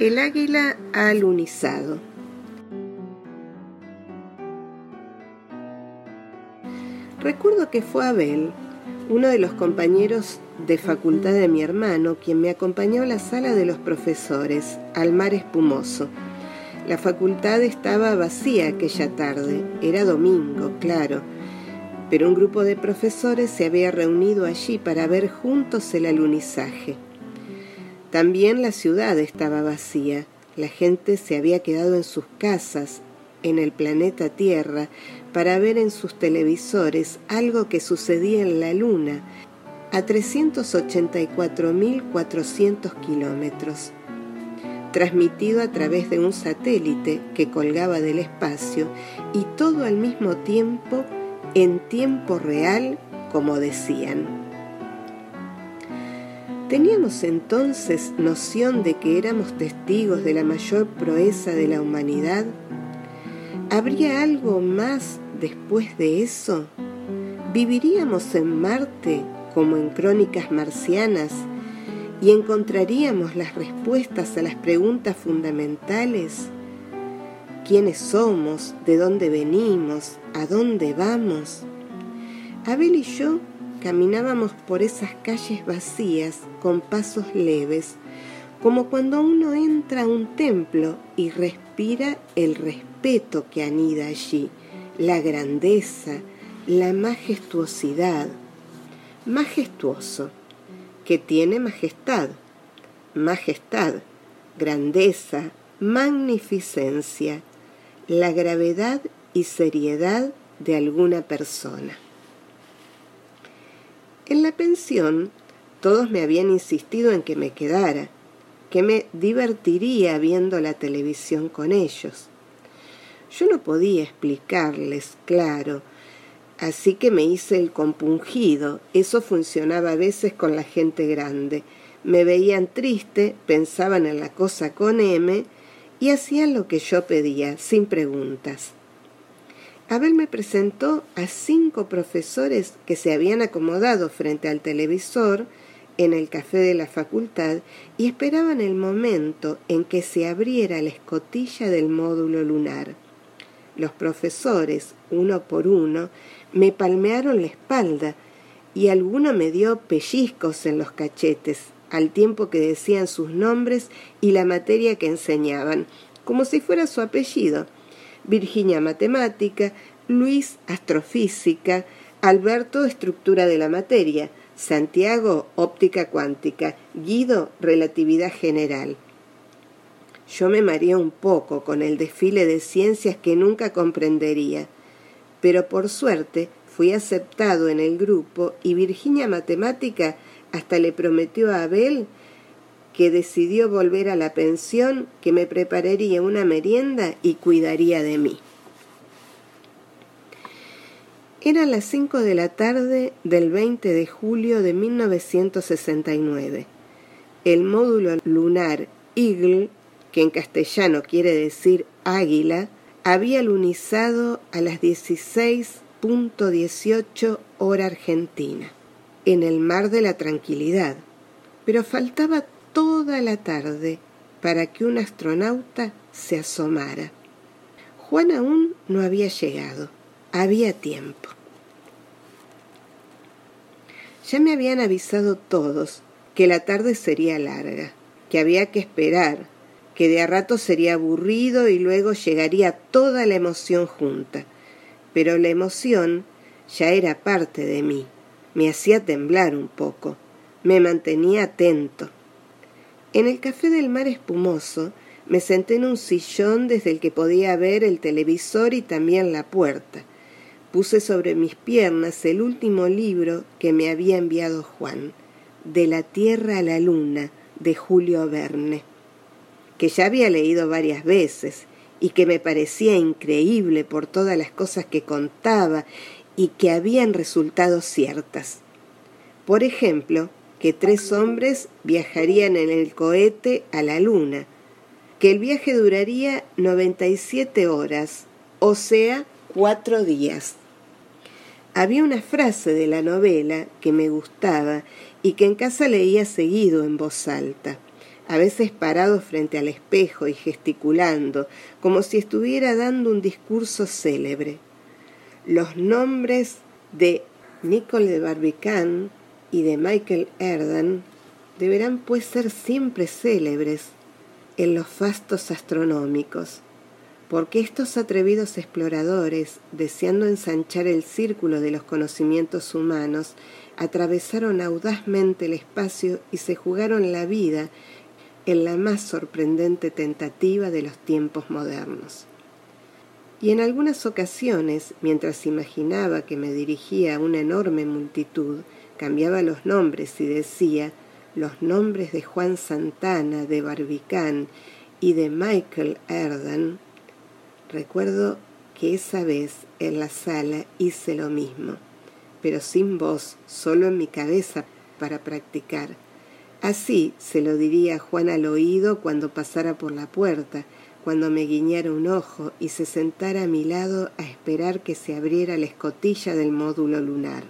El águila alunizado. Recuerdo que fue Abel, uno de los compañeros de facultad de mi hermano, quien me acompañó a la sala de los profesores, al mar espumoso. La facultad estaba vacía aquella tarde, era domingo, claro, pero un grupo de profesores se había reunido allí para ver juntos el alunizaje. También la ciudad estaba vacía, la gente se había quedado en sus casas, en el planeta Tierra, para ver en sus televisores algo que sucedía en la Luna, a 384.400 kilómetros, transmitido a través de un satélite que colgaba del espacio y todo al mismo tiempo, en tiempo real, como decían. ¿Teníamos entonces noción de que éramos testigos de la mayor proeza de la humanidad? ¿Habría algo más después de eso? ¿Viviríamos en Marte como en crónicas marcianas y encontraríamos las respuestas a las preguntas fundamentales? ¿Quiénes somos? ¿De dónde venimos? ¿A dónde vamos? Abel y yo Caminábamos por esas calles vacías con pasos leves, como cuando uno entra a un templo y respira el respeto que anida allí, la grandeza, la majestuosidad. Majestuoso, que tiene majestad, majestad, grandeza, magnificencia, la gravedad y seriedad de alguna persona. En la pensión todos me habían insistido en que me quedara, que me divertiría viendo la televisión con ellos. Yo no podía explicarles, claro, así que me hice el compungido. Eso funcionaba a veces con la gente grande. Me veían triste, pensaban en la cosa con M y hacían lo que yo pedía, sin preguntas. Abel me presentó a cinco profesores que se habían acomodado frente al televisor en el café de la facultad y esperaban el momento en que se abriera la escotilla del módulo lunar. Los profesores, uno por uno, me palmearon la espalda y alguno me dio pellizcos en los cachetes, al tiempo que decían sus nombres y la materia que enseñaban, como si fuera su apellido. Virginia Matemática, Luis Astrofísica, Alberto Estructura de la Materia, Santiago Óptica Cuántica, Guido Relatividad General. Yo me mareé un poco con el desfile de ciencias que nunca comprendería, pero por suerte fui aceptado en el grupo y Virginia Matemática hasta le prometió a Abel que decidió volver a la pensión, que me prepararía una merienda y cuidaría de mí. Eran las cinco de la tarde del 20 de julio de 1969. El módulo lunar Eagle, que en castellano quiere decir águila, había lunizado a las 16.18 hora argentina, en el mar de la tranquilidad, pero faltaba toda la tarde para que un astronauta se asomara. Juan aún no había llegado. Había tiempo. Ya me habían avisado todos que la tarde sería larga, que había que esperar, que de a rato sería aburrido y luego llegaría toda la emoción junta. Pero la emoción ya era parte de mí, me hacía temblar un poco, me mantenía atento en el café del mar espumoso me senté en un sillón desde el que podía ver el televisor y también la puerta. Puse sobre mis piernas el último libro que me había enviado Juan, De la Tierra a la Luna, de Julio Verne, que ya había leído varias veces y que me parecía increíble por todas las cosas que contaba y que habían resultado ciertas. Por ejemplo, que tres hombres viajarían en el cohete a la Luna, que el viaje duraría 97 horas, o sea, cuatro días. Había una frase de la novela que me gustaba y que en casa leía seguido en voz alta. a veces parado frente al espejo y gesticulando, como si estuviera dando un discurso célebre. Los nombres de Nicole de Barbican y de Michael Erdan deberán pues ser siempre célebres en los fastos astronómicos, porque estos atrevidos exploradores, deseando ensanchar el círculo de los conocimientos humanos, atravesaron audazmente el espacio y se jugaron la vida en la más sorprendente tentativa de los tiempos modernos. Y en algunas ocasiones, mientras imaginaba que me dirigía a una enorme multitud, cambiaba los nombres y decía los nombres de Juan Santana, de Barbicán y de Michael Erdan, recuerdo que esa vez en la sala hice lo mismo, pero sin voz, solo en mi cabeza para practicar Así se lo diría Juan al oído cuando pasara por la puerta, cuando me guiñara un ojo y se sentara a mi lado a esperar que se abriera la escotilla del módulo lunar.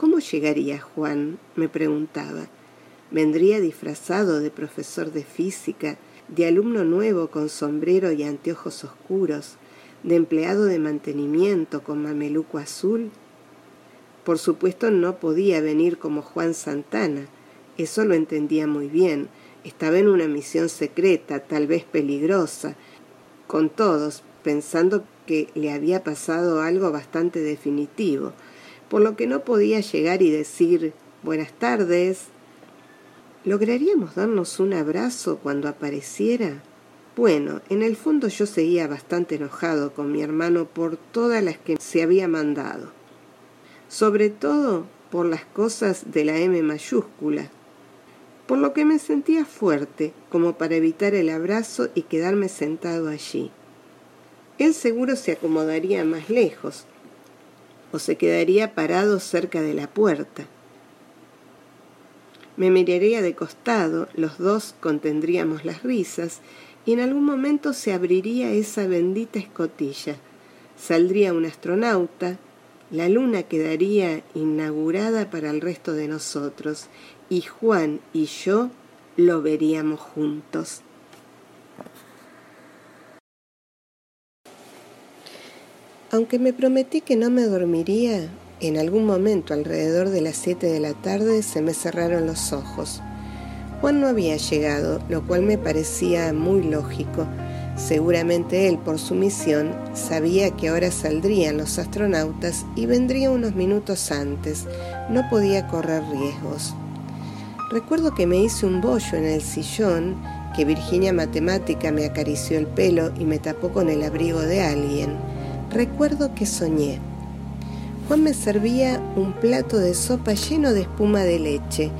¿Cómo llegaría Juan? me preguntaba. ¿Vendría disfrazado de profesor de física, de alumno nuevo con sombrero y anteojos oscuros, de empleado de mantenimiento con mameluco azul? Por supuesto no podía venir como Juan Santana, eso lo entendía muy bien. Estaba en una misión secreta, tal vez peligrosa, con todos, pensando que le había pasado algo bastante definitivo, por lo que no podía llegar y decir buenas tardes. ¿Lograríamos darnos un abrazo cuando apareciera? Bueno, en el fondo yo seguía bastante enojado con mi hermano por todas las que se había mandado, sobre todo por las cosas de la M mayúscula, por lo que me sentía fuerte como para evitar el abrazo y quedarme sentado allí. Él seguro se acomodaría más lejos o se quedaría parado cerca de la puerta. Me miraría de costado, los dos contendríamos las risas y en algún momento se abriría esa bendita escotilla. Saldría un astronauta, la luna quedaría inaugurada para el resto de nosotros y Juan y yo lo veríamos juntos. Aunque me prometí que no me dormiría, en algún momento alrededor de las siete de la tarde se me cerraron los ojos. Juan no había llegado, lo cual me parecía muy lógico. Seguramente él, por su misión, sabía que ahora saldrían los astronautas y vendría unos minutos antes. No podía correr riesgos. Recuerdo que me hice un bollo en el sillón, que Virginia Matemática me acarició el pelo y me tapó con el abrigo de alguien. Recuerdo que soñé. Juan me servía un plato de sopa lleno de espuma de leche,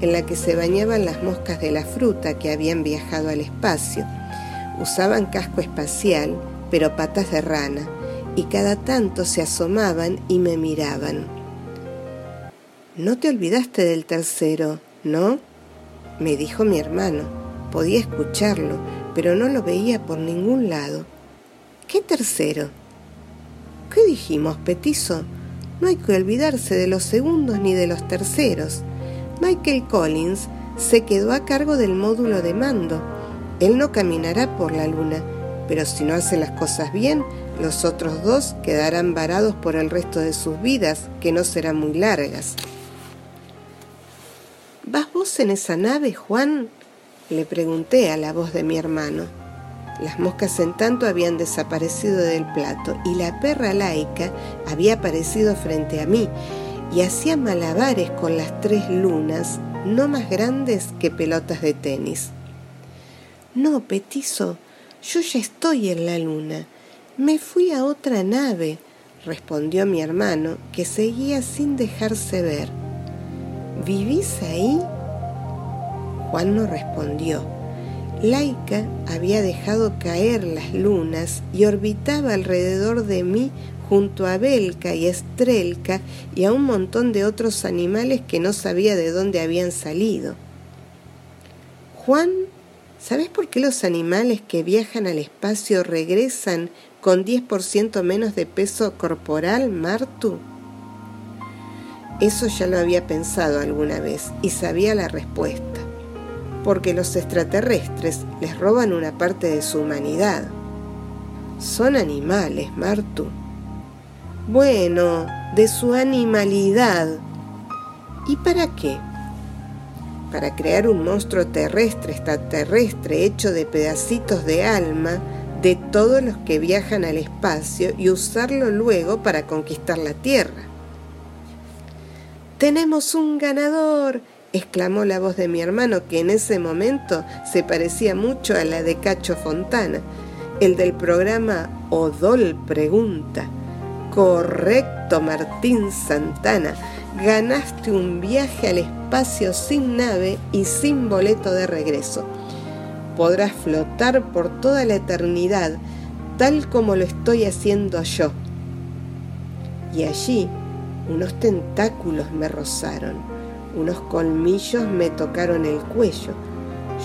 en la que se bañaban las moscas de la fruta que habían viajado al espacio. Usaban casco espacial, pero patas de rana, y cada tanto se asomaban y me miraban. No te olvidaste del tercero, ¿No? me dijo mi hermano. Podía escucharlo, pero no lo veía por ningún lado. ¿Qué tercero? ¿Qué dijimos, petizo? No hay que olvidarse de los segundos ni de los terceros. Michael Collins se quedó a cargo del módulo de mando. Él no caminará por la luna, pero si no hace las cosas bien, los otros dos quedarán varados por el resto de sus vidas, que no serán muy largas. ¿Vas vos en esa nave, Juan? Le pregunté a la voz de mi hermano. Las moscas en tanto habían desaparecido del plato y la perra laica había aparecido frente a mí y hacía malabares con las tres lunas, no más grandes que pelotas de tenis. No, petizo, yo ya estoy en la luna. Me fui a otra nave, respondió mi hermano, que seguía sin dejarse ver. ¿Vivís ahí? Juan no respondió. Laika había dejado caer las lunas y orbitaba alrededor de mí junto a Belka y Estrelka y a un montón de otros animales que no sabía de dónde habían salido. Juan, ¿sabes por qué los animales que viajan al espacio regresan con 10% menos de peso corporal, Martu? Eso ya lo había pensado alguna vez y sabía la respuesta. Porque los extraterrestres les roban una parte de su humanidad. Son animales, Martu. Bueno, de su animalidad. ¿Y para qué? Para crear un monstruo terrestre, extraterrestre, hecho de pedacitos de alma de todos los que viajan al espacio y usarlo luego para conquistar la Tierra. Tenemos un ganador, exclamó la voz de mi hermano, que en ese momento se parecía mucho a la de Cacho Fontana, el del programa Odol Pregunta. Correcto, Martín Santana, ganaste un viaje al espacio sin nave y sin boleto de regreso. Podrás flotar por toda la eternidad, tal como lo estoy haciendo yo. Y allí unos tentáculos me rozaron unos colmillos me tocaron el cuello.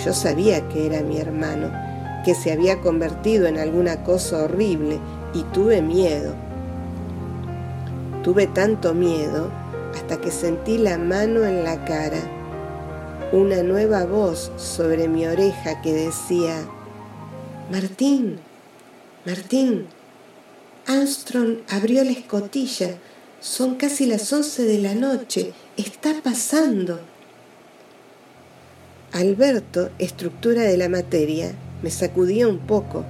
Yo sabía que era mi hermano, que se había convertido en alguna cosa horrible y tuve miedo. Tuve tanto miedo hasta que sentí la mano en la cara, una nueva voz sobre mi oreja que decía, Martín, Martín, Armstrong abrió la escotilla, son casi las once de la noche, está pasando. Alberto, estructura de la materia, me sacudía un poco.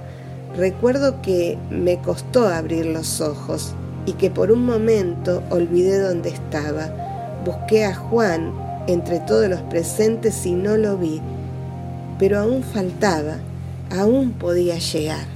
Recuerdo que me costó abrir los ojos y que por un momento olvidé dónde estaba. Busqué a Juan entre todos los presentes y no lo vi, pero aún faltaba, aún podía llegar.